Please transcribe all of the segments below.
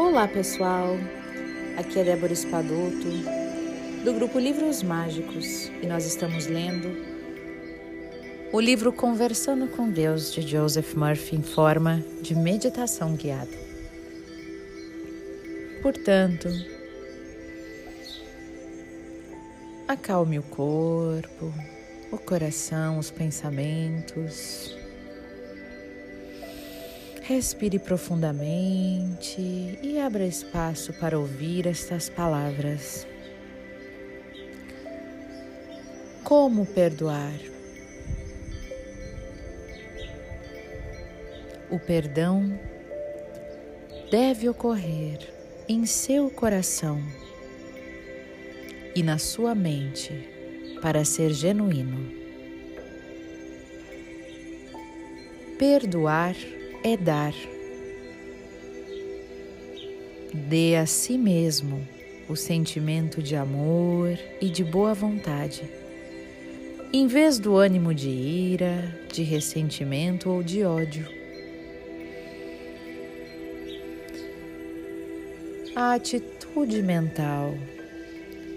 Olá pessoal, aqui é Débora Espadoto, do grupo Livros Mágicos, e nós estamos lendo o livro Conversando com Deus de Joseph Murphy em forma de meditação guiada. Portanto, acalme o corpo, o coração, os pensamentos. Respire profundamente e abra espaço para ouvir estas palavras. Como perdoar? O perdão deve ocorrer em seu coração e na sua mente para ser genuíno. Perdoar é dar. Dê a si mesmo o sentimento de amor e de boa vontade, em vez do ânimo de ira, de ressentimento ou de ódio. A atitude mental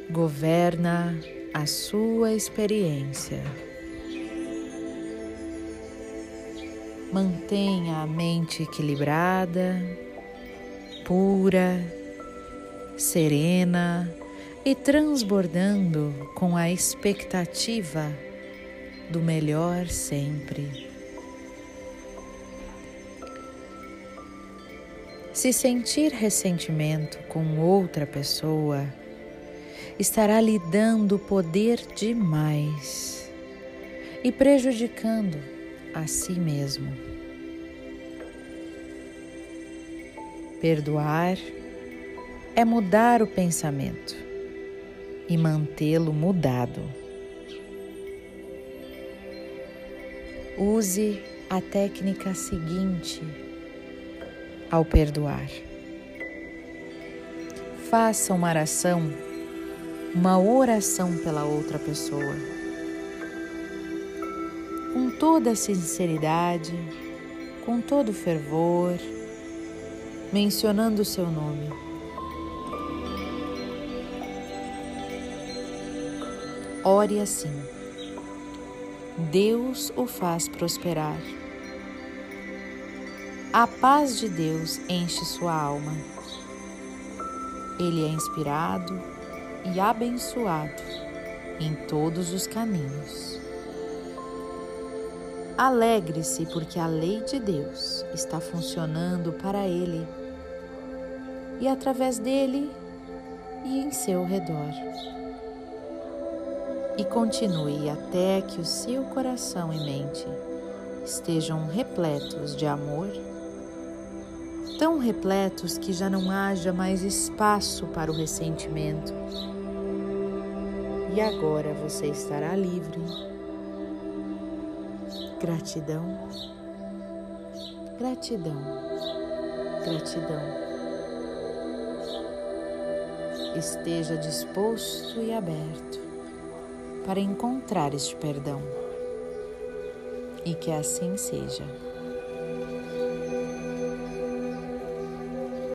governa a sua experiência. Mantenha a mente equilibrada, pura, serena e transbordando com a expectativa do melhor sempre. Se sentir ressentimento com outra pessoa, estará lhe dando poder demais e prejudicando a si mesmo. Perdoar é mudar o pensamento e mantê-lo mudado. Use a técnica seguinte ao perdoar. Faça uma oração, uma oração pela outra pessoa toda a sinceridade, com todo o fervor, mencionando o seu nome. Ore assim. Deus o faz prosperar. A paz de Deus enche sua alma. Ele é inspirado e abençoado em todos os caminhos. Alegre-se, porque a lei de Deus está funcionando para ele e através dele e em seu redor. E continue até que o seu coração e mente estejam repletos de amor, tão repletos que já não haja mais espaço para o ressentimento. E agora você estará livre Gratidão, gratidão, gratidão. Esteja disposto e aberto para encontrar este perdão e que assim seja.